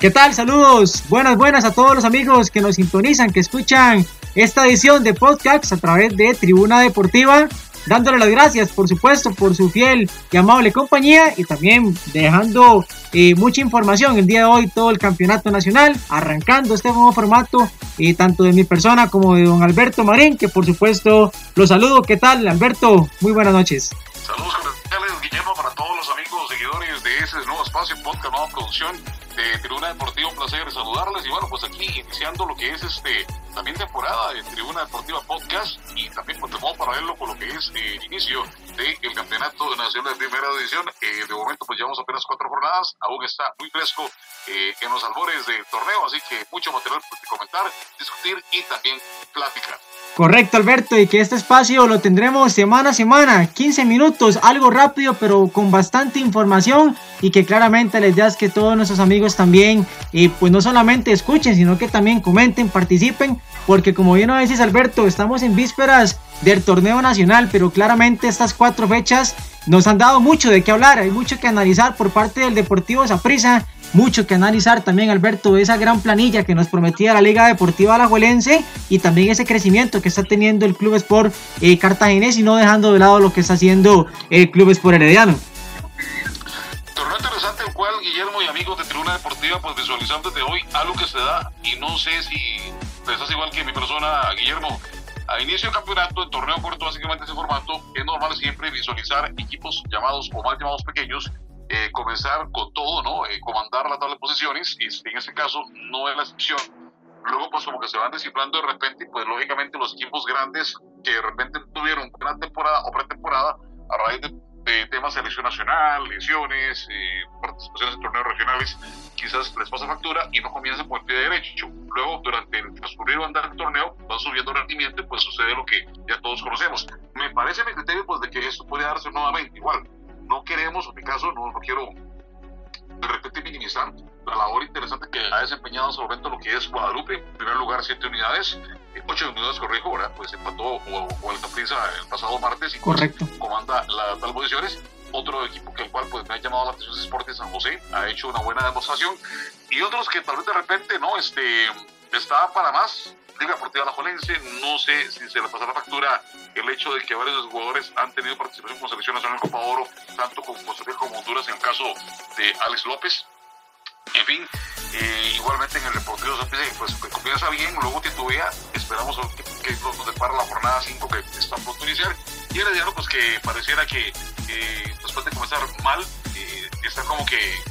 ¿Qué tal? Saludos. Buenas, buenas a todos los amigos que nos sintonizan, que escuchan esta edición de podcast a través de Tribuna Deportiva. Dándole las gracias, por supuesto, por su fiel y amable compañía y también dejando eh, mucha información el día de hoy, todo el campeonato nacional, arrancando este nuevo formato, y tanto de mi persona como de don Alberto Marín, que por supuesto lo saludo. ¿Qué tal, Alberto? Muy buenas noches. Saludos de ese nuevo espacio, podcast, nueva producción de Tribuna Deportiva. Un placer saludarles y bueno, pues aquí iniciando lo que es este también temporada de Tribuna Deportiva Podcast y también pues para paralelo con lo que es eh, el inicio del Campeonato Nacional de Primera División. Eh, de momento pues llevamos apenas cuatro jornadas, aún está muy fresco eh, en los albores del torneo, así que mucho material para comentar, discutir y también platicar. Correcto, Alberto, y que este espacio lo tendremos semana a semana, 15 minutos, algo rápido, pero con bastante información y que claramente les idea es que todos nuestros amigos también, eh, pues no solamente escuchen, sino que también comenten, participen, porque como bien lo decís, Alberto, estamos en vísperas del torneo nacional, pero claramente estas cuatro fechas nos han dado mucho de qué hablar, hay mucho que analizar por parte del Deportivo Zaprisa mucho que analizar también, Alberto, esa gran planilla que nos prometía la Liga Deportiva Alajuelense y también ese crecimiento que está teniendo el Club Sport eh, Cartaginés y no dejando de lado lo que está haciendo el Club Sport Herediano. Torneo interesante, el cual Guillermo y amigos de Tribuna Deportiva, pues visualizando desde hoy algo que se da y no sé si pensás igual que mi persona, Guillermo. A inicio del campeonato, en torneo corto, básicamente ese formato, es normal siempre visualizar equipos llamados o mal llamados pequeños eh, comenzar con todo, ¿no? Eh, comandar la tabla de posiciones, y en este caso no es la excepción. Luego, pues como que se van descifrando de repente, pues lógicamente los equipos grandes que de repente tuvieron una temporada o pretemporada a raíz de, temas de selección nacional, lesiones, eh, participaciones en torneos regionales, quizás les pasa factura y no comienzan por el pie derecho. Luego, durante el transcurrido andar del torneo, van subiendo rendimiento y pues sucede lo que ya todos conocemos. Me parece mi criterio pues de que esto puede darse nuevamente igual no queremos, en mi caso, no, no quiero de repente minimizar la labor interesante que ha desempeñado en su momento lo que es Guadalupe. En primer lugar, siete unidades, eh, ocho unidades, corrijo, ¿verdad? Pues empató o, el Capriza el pasado martes y pues, comanda las tal posiciones. Otro equipo que el cual pues, me ha llamado la atención es Sporting San José, ha hecho una buena demostración. Y otros que tal vez de repente, ¿no? Este, está para más, Liga Deportiva Alajuelense, no sé si se le pasa la factura el hecho de que varios jugadores han tenido participación con Selección Nacional Copa Oro, tanto con Costa como Honduras, en el caso de Alex López. En fin, eh, igualmente en el Deportivo pues que comienza bien, luego titubea, esperamos que, que nos depara la jornada 5 que está de iniciar. Y el diálogo, pues que pareciera que eh, después de comenzar mal, eh, está como que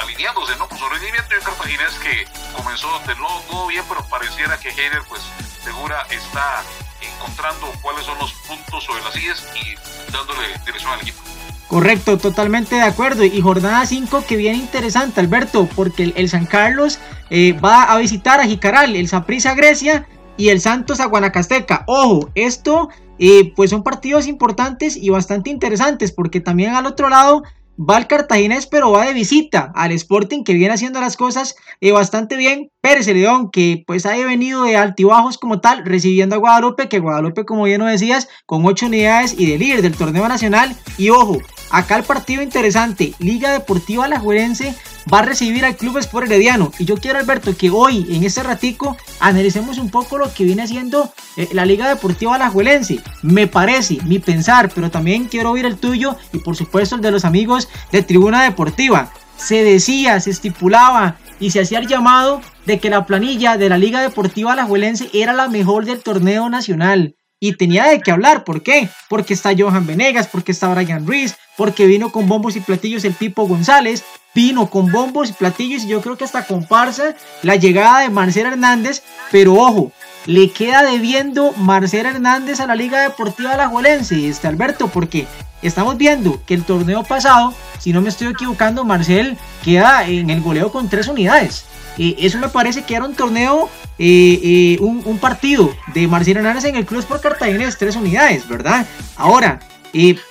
alineándose, ¿no? Con su rendimiento y Cartaginés que comenzó de no, bien, pero pareciera que Heiner, pues, segura está encontrando cuáles son los puntos sobre las sillas y dándole dirección al equipo. Correcto, totalmente de acuerdo. Y jornada 5 que viene interesante, Alberto, porque el, San Carlos eh, va a visitar a Jicaral, el Saprissa Grecia y el Santos a Guanacasteca. Ojo, esto eh, pues son partidos importantes y bastante interesantes porque también al otro lado va al Cartaginés, pero va de visita al Sporting, que viene haciendo las cosas eh, bastante bien. Pérez León, que pues haya venido de altibajos como tal, recibiendo a Guadalupe, que Guadalupe, como bien lo decías, con ocho unidades y de líder del torneo nacional. Y ojo, acá el partido interesante, Liga Deportiva Alajuelense va a recibir al Club Sport Herediano. Y yo quiero, Alberto, que hoy, en este ratico, analicemos un poco lo que viene haciendo eh, la Liga Deportiva Alajuelense. Me parece, mi pensar, pero también quiero oír el tuyo y por supuesto el de los amigos de Tribuna Deportiva. Se decía, se estipulaba y se hacía el llamado de que la planilla de la Liga Deportiva Alajuelense era la mejor del torneo nacional. Y tenía de qué hablar, ¿por qué? Porque está Johan Venegas, porque está Brian Ruiz, porque vino con bombos y platillos el Pipo González, vino con bombos y platillos y yo creo que hasta comparsa la llegada de Marcelo Hernández, pero ojo, le queda debiendo Marcelo Hernández a la Liga Deportiva Alajuelense, este Alberto, porque estamos viendo que el torneo pasado, si no me estoy equivocando, Marcel queda en el goleo con tres unidades. Eh, eso me parece que era un torneo, eh, eh, un, partido de Marcelo Hernández en el Club por Cartaginés, tres unidades, ¿verdad? Ahora,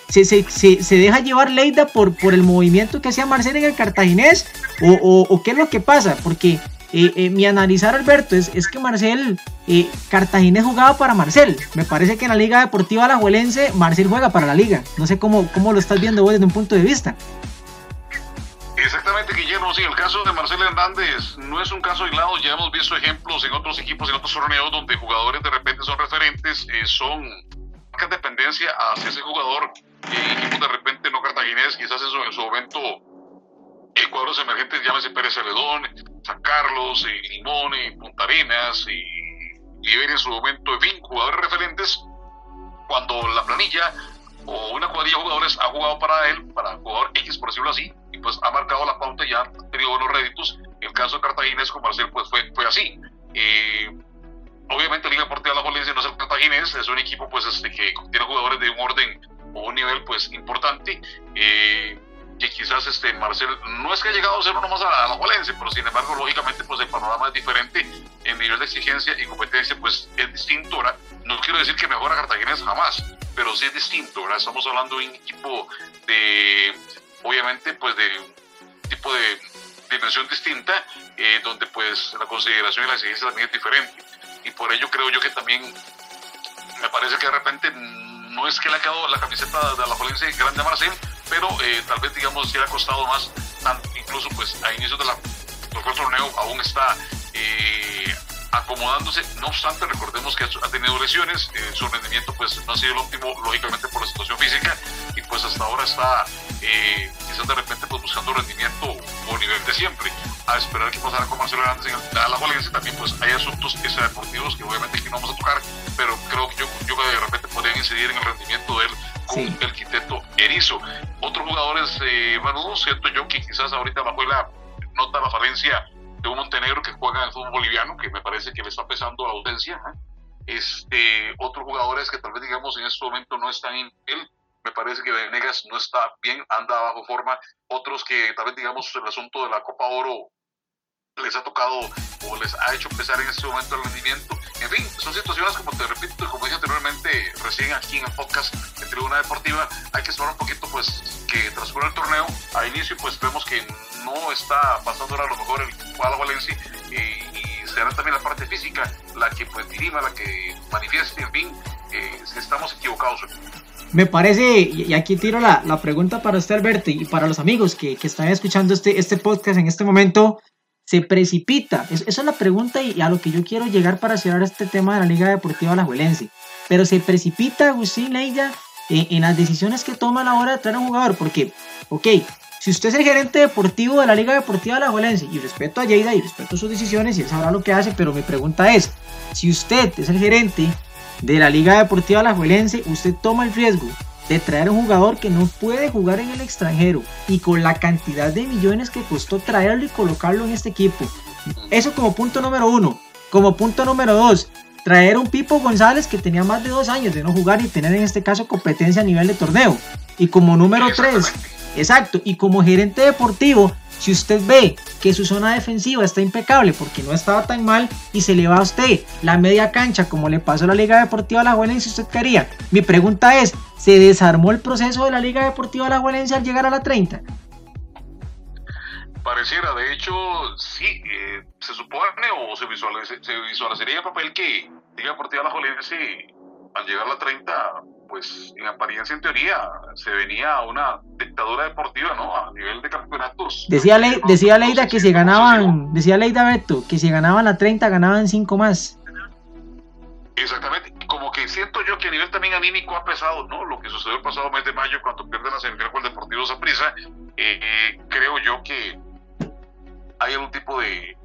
se, se, deja llevar Leida por, por el movimiento que hacía Marcelo en el Cartaginés, o, qué es lo que pasa, porque mi analizar, Alberto, es, es que Marcel Cartaginés jugaba para Marcel. Me parece que en la Liga Deportiva Alajuelense Marcel juega para la Liga. No sé cómo, cómo lo estás viendo vos desde un punto de vista. Exactamente, Guillermo. Sí, el caso de Marcelo Hernández no es un caso aislado. Ya hemos visto ejemplos en otros equipos, en otros torneos, donde jugadores de repente son referentes, eh, son marcas dependencia hacia ese jugador. Eh, equipos de repente no cartaginés, quizás eso en su momento, eh, cuadros emergentes, llámese Pérez Celedón, San Carlos, eh, Limón, Punta Arenas, y Liberia en su momento, en fin, jugadores referentes. Cuando la planilla o una cuadrilla de jugadores ha jugado para él, para jugador X, por decirlo así, y pues ha marcado la pauta y ha tenido buenos réditos. El caso de Cartaginés con Marcel pues fue, fue así. Eh, obviamente Liga Deportiva La Jolense no es el Cartaginés, es un equipo pues este, que tiene jugadores de un orden o un nivel pues importante. Eh, que quizás este Marcel no es que ha llegado a ser uno más a la, Jolense, pero sin embargo lógicamente pues el panorama es diferente, el nivel de exigencia y competencia pues es distinto. ¿verdad? No quiero decir que mejora Cartaginés jamás, pero sí es distinto, ¿verdad? Estamos hablando de un equipo de, obviamente, pues de tipo de dimensión distinta, eh, donde pues la consideración y la exigencia también es diferente. Y por ello creo yo que también me parece que de repente no es que le ha quedado la camiseta de la Jolense grande a Marcel, pero eh, tal vez digamos si le ha costado más, incluso pues a inicios de la, del torneo aún está eh, acomodándose. No obstante, recordemos que ha tenido lesiones, eh, su rendimiento pues no ha sido el óptimo, lógicamente por la situación física, y pues hasta ahora está eh, quizás de repente pues buscando rendimiento o nivel de siempre. A esperar que pasará con Marcelo Hernández en la Juelense también pues hay asuntos deportivos que obviamente aquí no vamos a tocar, pero creo que yo, yo de repente podrían incidir en el rendimiento de él con el quiteto erizo. Otros jugadores, eh, Manu, siento yo que quizás ahorita la Juela nota la falencia de un Montenegro que juega en el fútbol boliviano, que me parece que le está pesando la audiencia. Este, otros jugadores que tal vez digamos en este momento no están en él, me parece que Venegas no está bien, anda bajo forma. Otros que tal vez digamos el asunto de la Copa Oro les ha tocado o les ha hecho pesar en este momento el rendimiento. En fin, son situaciones como te repito, como dije anteriormente, recién aquí en el podcast de Tribuna Deportiva, hay que esperar un poquito pues que transcurra el torneo. A inicio pues vemos que no está pasando ahora a lo mejor el cuadro Valencia y será también la parte física la que pues dirima, la que manifieste, en fin, eh, estamos equivocados. Me parece, y aquí tiro la, la pregunta para usted Alberto y para los amigos que, que están escuchando este, este podcast en este momento, se precipita? esa es la pregunta y a lo que yo quiero llegar para cerrar este tema de la Liga Deportiva Alajuelense. Pero se precipita Agustín Leida en, en, las decisiones que toma a la hora de traer a un jugador. Porque, ok, si usted es el gerente deportivo de la Liga Deportiva Alajuelense, y respeto a Lleida y respeto sus decisiones y él sabrá lo que hace, pero mi pregunta es, si usted es el gerente de la Liga Deportiva Alajuelense, usted toma el riesgo de traer un jugador que no puede jugar en el extranjero y con la cantidad de millones que costó traerlo y colocarlo en este equipo. Eso como punto número uno. Como punto número dos, traer un Pipo González que tenía más de dos años de no jugar y tener en este caso competencia a nivel de torneo. Y como número tres, exacto, y como gerente deportivo, si usted ve que su zona defensiva está impecable porque no estaba tan mal y se le va a usted la media cancha como le pasó a la Liga Deportiva La Juelense, usted quería. Mi pregunta es, ¿se desarmó el proceso de la Liga Deportiva La Juelense al llegar a la 30? Pareciera, de hecho, sí, eh, se supone o se, visualizaría el papel que Liga Deportiva La Juelense al llegar a la 30 pues en apariencia, en teoría, se venía a una dictadura deportiva, ¿no? A nivel de campeonatos. Decía, decía Leida que si ganaban, decía Leida Beto, que si ganaban la 30 ganaban 5 más. Exactamente, como que siento yo que a nivel también anímico ha pesado, ¿no? Lo que sucedió el pasado mes de mayo cuando pierden la semifinal con el Deportivo Zaprisa, eh, eh, creo yo que hay algún tipo de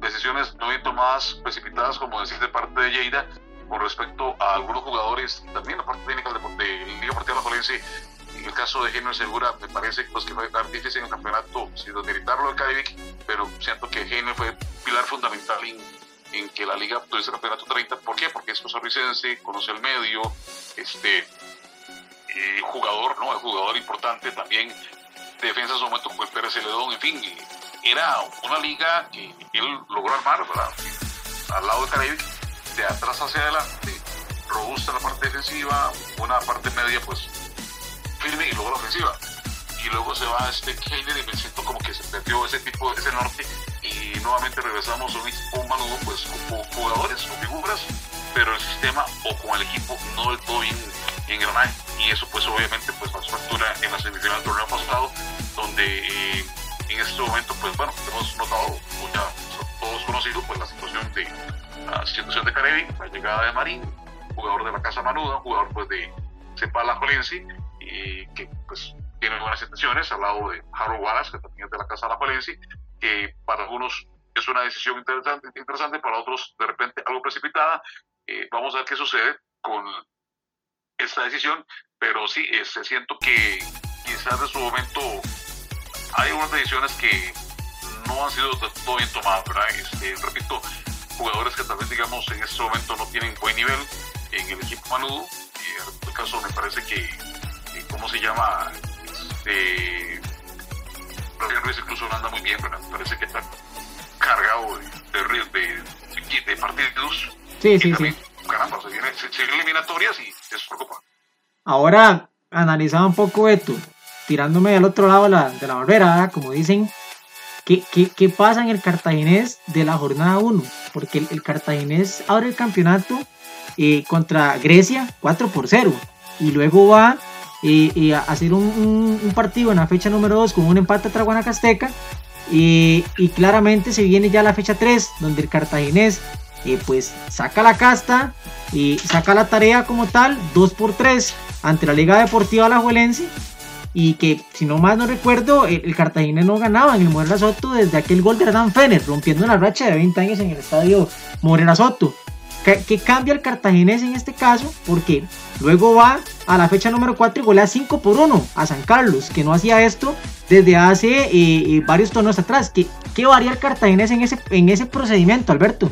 decisiones no bien tomadas, precipitadas, como decir, de parte de Lleida, con respecto a algunos jugadores, también la parte técnica de, de Liga Deportiva Jolense, en el caso de Genio Segura, me parece pues, que fue difícil en el campeonato, sin demeritarlo de Cadivic, pero siento que Genio fue pilar fundamental en, que la liga tuviese el campeonato 30. ¿Por qué? Porque es costarricense, conoce el medio, este eh, jugador, ¿no? El jugador importante también, defensa en su momento fue Pérez Celedón, en fin, era una liga que él logró armar, ¿verdad? Al lado de Cadivic de atrás hacia adelante, robusta la parte defensiva, una parte media pues firme y luego la ofensiva. Y luego se va este Keiner y me siento como que se perdió ese tipo, ese norte y nuevamente regresamos un manudo pues con jugadores o figuras, pero el sistema o con el equipo no del todo bien engranaje y eso pues obviamente pues pasó factura en la semifinal del torneo pasado donde eh, en este momento, pues bueno, hemos notado, ya todos conocidos, pues la situación de Caribe, la llegada de Marín, jugador de la Casa Manuda, jugador pues de Cepala Jolensi, y que pues tiene buenas intenciones, al lado de Harold Wallace, que también es de la Casa la Jolensi, que para algunos es una decisión interesante, interesante para otros de repente algo precipitada. Eh, vamos a ver qué sucede con esta decisión, pero sí, se siento que quizás en su momento hay unas decisiones que no han sido todo bien tomadas, ¿verdad? Este, repito, jugadores que tal vez, digamos, en este momento no tienen buen nivel en el equipo manudo, y en este caso me parece que, ¿cómo se llama? Este, Ruiz incluso no anda muy bien, ¿verdad? Me parece que está cargado de, de, de, partidos. Sí, sí, sí. Caramba, se vienen, se, eliminatorias y es preocupante. Ahora, analizaba un poco esto, tirándome al otro lado de la, de la barbera, como dicen, ¿qué, ¿qué, qué, pasa en el cartaginés de la jornada 1? Porque el, cartaginés abre el campeonato eh, contra Grecia 4 por 0 y luego va eh, eh, a hacer un, partido en la fecha número 2 con un empate a Guanacasteca y, y claramente se viene ya la fecha 3 donde el cartaginés eh, pues saca la casta y saca la tarea como tal, 2 por 3 ante la Liga Deportiva Alajuelense y que si no más no recuerdo el, el Cartagena no ganaba en el Morera Soto desde aquel gol de Hernán Fener rompiendo la racha de 20 años en el estadio Morera Soto. Que cambia el cartaginés en este caso porque luego va a la fecha número 4 y golea 5 por 1 a San Carlos que no hacía esto desde hace eh, eh, varios torneos atrás. ¿Qué, ¿Qué varía el cartaginés en ese, en ese procedimiento Alberto?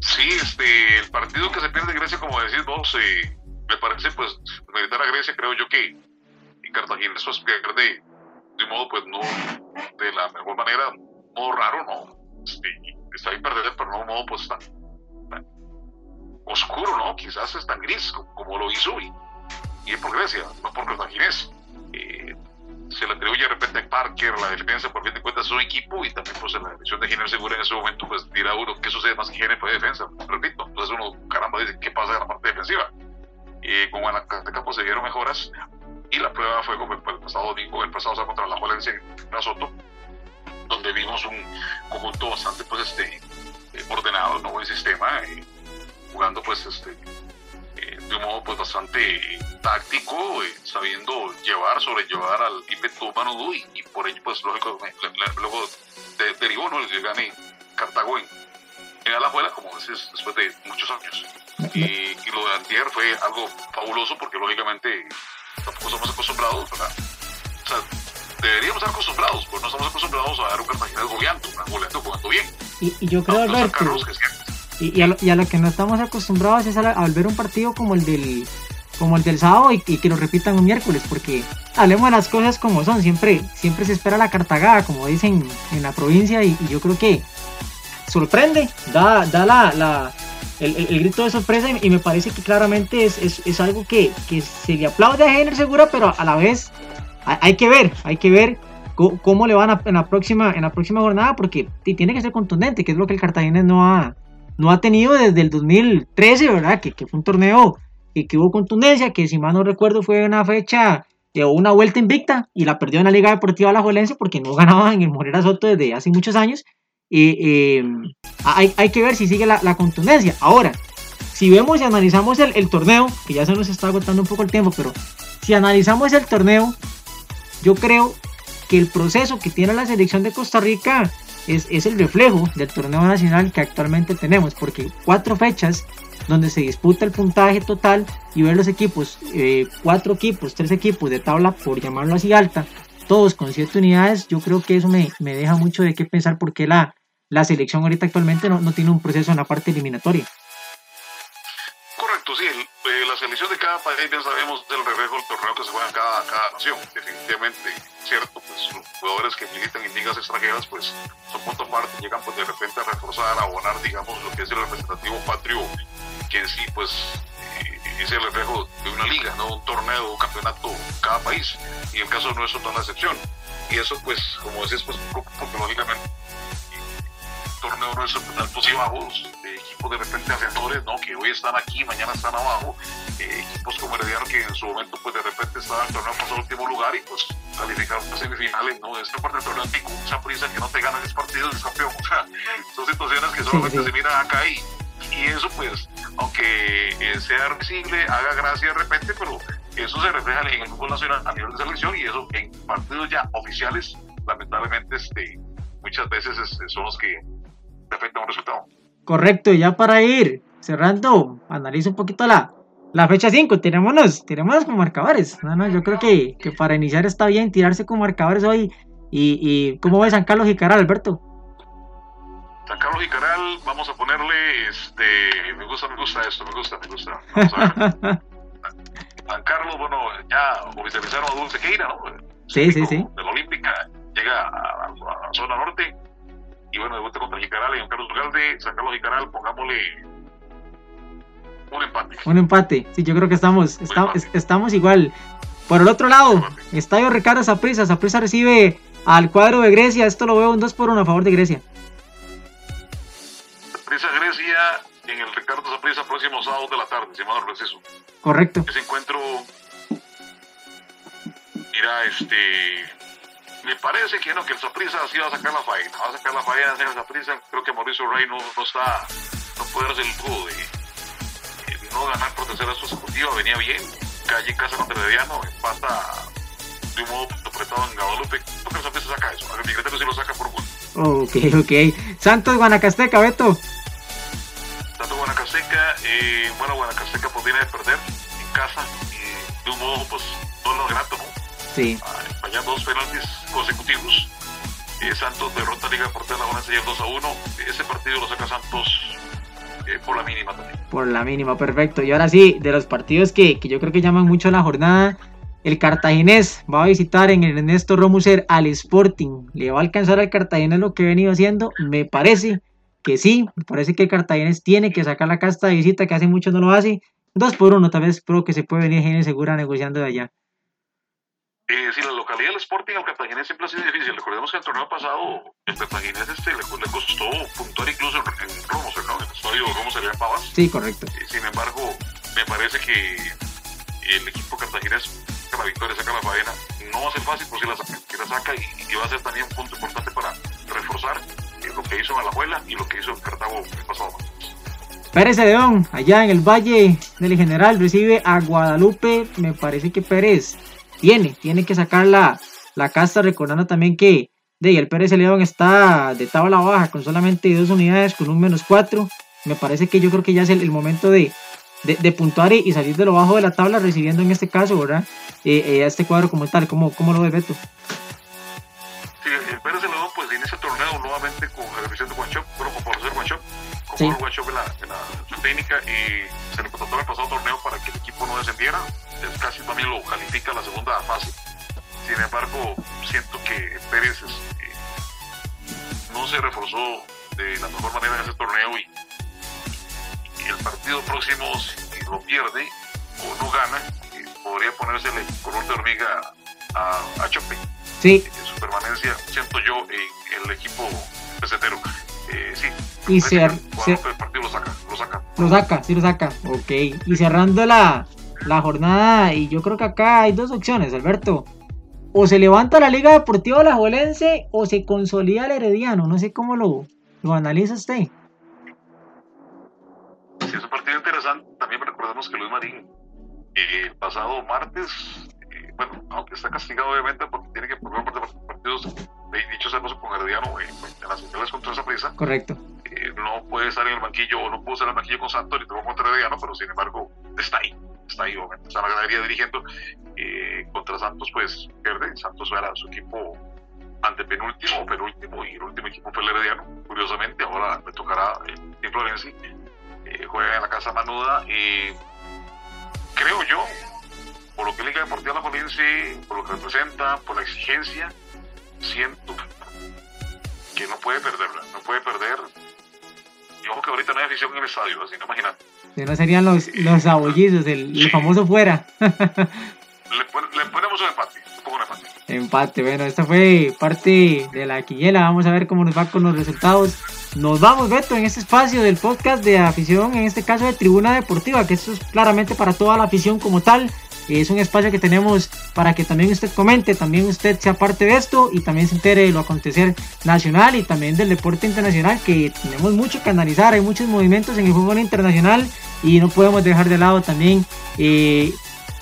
Sí, este, el partido que se pierde Grecia, como decís vos, eh, me parece, pues, meditar a Grecia, creo yo que en Cartagena eso es pierde de un modo, pues, no de la mejor manera, modo raro, ¿no? Este, está bien perder, pero no un modo, pues, tan, tan, oscuro, ¿no? Quizás es tan gris como, lo hizo y, y es por Grecia, no por Cartaginés. Eh, se le atribuye de repente a Parker la defensa, por fin de cuentas es un equipo y también pues en la dirección de Giner Segura en ese momento pues dirá uno qué sucede más que Giner fue defensa, repito, entonces uno caramba dice qué pasa en la parte defensiva. Y con Guanacasteca pues se dieron mejoras y la prueba fue como el, pasado domingo, el pasado contra la Juelense en Soto, donde vimos un conjunto bastante pues este ordenado, no buen sistema, eh, jugando pues este de un modo pues bastante táctico, eh, sabiendo llevar, sobrellevar al ímpetu Manu y, por ello pues lógico, luego de, derivó ¿no? el gane Cartago en, en Alajuela, como decís, después de muchos años. Y, y, lo de Antier fue algo fabuloso porque lógicamente tampoco estamos acostumbrados, ¿verdad? O sea, deberíamos estar acostumbrados, pues no estamos acostumbrados a dar un Cartagena goleando, goleando, jugando bien. Y, y yo creo, no, Alberto, y, y, a lo, y, a lo, que no estamos acostumbrados es a, a, ver un partido como el del como el del sábado y, y, que lo repitan un miércoles, porque hablemos de las cosas como son, siempre, siempre se espera la cartagada, como dicen en la provincia, y, y yo creo que sorprende, da, da la, la el, el, el, grito de sorpresa y, me parece que claramente es, es, es algo que, que, se le aplaude a Jenner Segura, pero a la vez hay, hay que ver, hay que ver cómo, cómo le van a, en, la próxima, en la próxima jornada, porque tiene que ser contundente, que es lo que el Cartagena no ha, no ha tenido desde el 2013, ¿verdad? Que, que fue un torneo que, que, hubo contundencia, que si mal no recuerdo fue una fecha de una vuelta invicta y la perdió en la Liga Deportiva Alajuelense porque no ganaba en el Morera Soto desde hace muchos años. Eh, hay, hay, que ver si sigue la, contundencia. Ahora, si vemos y analizamos el, el, torneo, que ya se nos está agotando un poco el tiempo, pero si analizamos el torneo, yo creo que el proceso que tiene la selección de Costa Rica es, es, el reflejo del torneo nacional que actualmente tenemos, porque cuatro fechas donde se disputa el puntaje total y ver los equipos, eh, cuatro equipos, tres equipos de tabla, por llamarlo así alta, todos con siete unidades, yo creo que eso me, me deja mucho de qué pensar porque la, la selección ahorita actualmente no, no tiene un proceso en la parte eliminatoria. Correcto, sí, eh, la selección de cada país, bien sabemos, del reflejo del torneo que se juega en cada, cada nación. Definitivamente, cierto, pues los jugadores que militan en ligas extranjeras, pues son punto aparte, llegan pues de repente a reforzar, a abonar, digamos, lo que es el representativo patrio, que en sí, pues eh, es el reflejo de una liga, no un torneo, un campeonato, cada país. Y el caso nuestro no es la excepción. Y eso, pues, como decís, pues, porque lógicamente torneo no es de altos y bajos, equipos de repente ascensores, ¿no? Que hoy están aquí, mañana están abajo, eh, equipos como Herediano que en su momento pues de repente estaban en el torneo pasado último lugar y pues calificaron a semifinales, ¿no? Esta parte del torneo antiguo, mucha prisa que no te ganan es partido es campeón, o sea, son situaciones que solamente se miran acá y, y eso pues, aunque eh, sea visible, haga gracia de repente, pero eso se refleja en el fútbol nacional a nivel de selección y eso en partidos ya oficiales, lamentablemente, este, muchas veces son los que afectan un resultado. Correcto, y ya para ir cerrando, analiza un poquito la, la fecha 5, tirémonos, tirémonos con marcadores. No, no, yo creo que, que, para iniciar está bien tirarse con marcadores hoy. ¿Y, y cómo ve San Carlos y Caral, Alberto? San Carlos y Caral, vamos a ponerle, este, me gusta, me gusta esto, me gusta, me gusta. Vamos a ver. San Carlos, bueno, ya oficializaron a Dulce Queira, ¿no? Sí, sí, sí. De la Olímpica, llega a, la zona norte y bueno, debuta contra Jicaral y Don Carlos Ugalde, San Carlos Jicaral, pongámosle un empate. Un empate, sí, yo creo que estamos, estamos igual. Por el otro lado, Estadio Ricardo Zaprisa, Zaprisa recibe al cuadro de Grecia, esto lo veo un 2 por 1 a favor de Grecia. Zaprisa Grecia en el Ricardo Zaprisa próximo sábado de la tarde, si mal no receso. Correcto. Ese encuentro, mira, este, me parece que no, que el Zaprisa sí va a sacar la faena, va a sacar la faena en el Zaprisa, creo que Mauricio Rey no, no está, no puede hacer el juego de no ganar por tercera consecutiva, venía bien. Calle en casa contra Herediano, empata de un modo apretado en Guadalupe. ¿Por qué no saca eso? A mi criterio sí lo saca por gol. Ok, ok. Santos Guanacasteca, Beto. Eh, bueno, Guanacasteca pues viene de perder en casa y de un modo pues no lo grato, ¿no? Sí. Ah, fallando dos penaltis consecutivos. Eh, Santos derrota a Liga Deportiva La Buena 2 a 1. Ese partido lo saca Santos eh, por la mínima también. Por la mínima, perfecto. Y ahora sí, de los partidos que, que yo creo que llaman mucho la jornada, el cartaginés va a visitar en el Ernesto Romuser al Sporting. ¿Le va a alcanzar al cartaginés lo que ha venido haciendo? Me parece que sí. Me parece que el cartaginés tiene que sacar la casta de visita, que hace mucho no lo hace. Dos por uno, tal vez creo que se puede venir gente segura negociando de allá. Eh, sí, la localidad del Sporting al Cartaginés siempre ha sido difícil. Recordemos que el torneo pasado el Cartaginés este, le, le costó puntuar incluso en, en Romos, ¿no? En el estadio Romos en Pavas. Sí, correcto. Eh, sin embargo, me parece que el equipo cartaginés saca la victoria, saca la faena. No va a ser fácil, pero sí la saca, la saca y, y, va a ser también un punto importante para reforzar lo que hizo Alajuela y lo que hizo Cartago el pasado. Pérez de León, allá en el Valle del General, recibe a Guadalupe. Me parece que Pérez tiene, tiene que sacar la, la casta, recordando también que de el Pérez León está de tabla baja con solamente dos unidades, con un menos cuatro. Me parece que yo creo que ya es el, el momento de, de, de puntuar y, y, salir de lo bajo de la tabla, recibiendo en este caso, ¿verdad? Eh, eh, a este cuadro como tal, ¿cómo, cómo lo ve Beto? Sí, el Pérez León el torneo nuevamente con el Vicente Guanchop, bueno, con profesor Guanchop, con sí. Guanchop en la, en la técnica y se le contrató el pasado torneo para que el equipo no descendiera es casi también lo califica la segunda fase. Sin embargo, siento que Pérez este, no se reforzó de la mejor manera en ese torneo y, y el partido próximo, si lo pierde o no gana, eh, podría ponerse el color de hormiga a, a Chope. Sí. Su permanencia, siento yo, en el equipo pesetero. Eh, sí, y cer el partido lo saca, lo saca. Lo saca, sí lo saca. Ok. Y cerrando la, la jornada y yo creo que acá hay dos opciones, Alberto. O se levanta la Liga Deportiva Alajuelense o se consolida el Herediano. No sé cómo lo, lo analiza usted. Sí, es un partido interesante. También recordemos que Luis Marín, eh, el pasado martes, bueno, aunque está castigado obviamente porque tiene que formar parte de partidos, dicho sea con Herediano, eh, en las centrales contra esa prisa. Correcto. no puede estar en el banquillo o no puede estar en el banquillo con Santos y tuvo contra Herediano, pero sin embargo está ahí está ahí, obviamente, está en la galería dirigiendo. Eh, contra Santos, pues pierde. Santos era su equipo antepenúltimo o penúltimo y el último equipo fue el Herediano. Curiosamente, ahora me tocará Florencia. Eh, juega en la Casa Manuda. Eh, creo yo, por lo que Liga Deportiva La Florense, por lo que representa, por la exigencia, siento que no puede perderla, no puede perder. Y ojo que ahorita no hay afición en el estadio, así no imagínate. Si no serían los, los abollizos, el, el famoso fuera. le, le, ponemos un empate, un poco un empate. Empate, bueno, esta fue parte de la quillela. Vamos a ver cómo nos va con los resultados. nos vamos, Beto, en este espacio del podcast de afición, en este caso de Tribuna Deportiva, que esto es claramente para toda la afición como tal. Es un espacio que tenemos para que también usted comente, también usted sea parte de esto y también se entere de lo acontecer nacional y también del deporte internacional, que tenemos mucho que analizar, hay muchos movimientos en el fútbol internacional y no podemos dejar de lado también eh,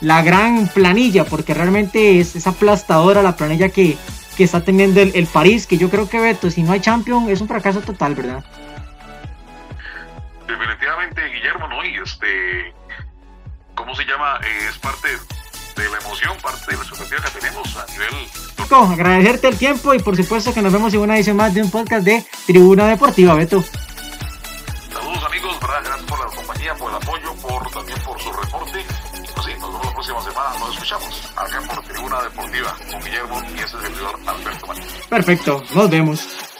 la gran planilla, porque realmente es, es aplastadora la planilla que, que está teniendo el, París, que yo creo que Beto, si no hay Champions, es un fracaso total, ¿verdad? Definitivamente, Guillermo, ¿no? Y este, ¿cómo se llama? Eh, es parte de la emoción, parte de la expectativa que tenemos a nivel... agradecerte el tiempo y por supuesto que nos vemos en una edición más de un podcast de Tribuna Deportiva, Beto. Saludos amigos, gracias por la compañía, por el apoyo, por también por su reporte nos vemos la próxima semana. Nos escuchamos acá por Tribuna Deportiva con Guillermo y ese servidor Alberto Marín. Perfecto, nos vemos.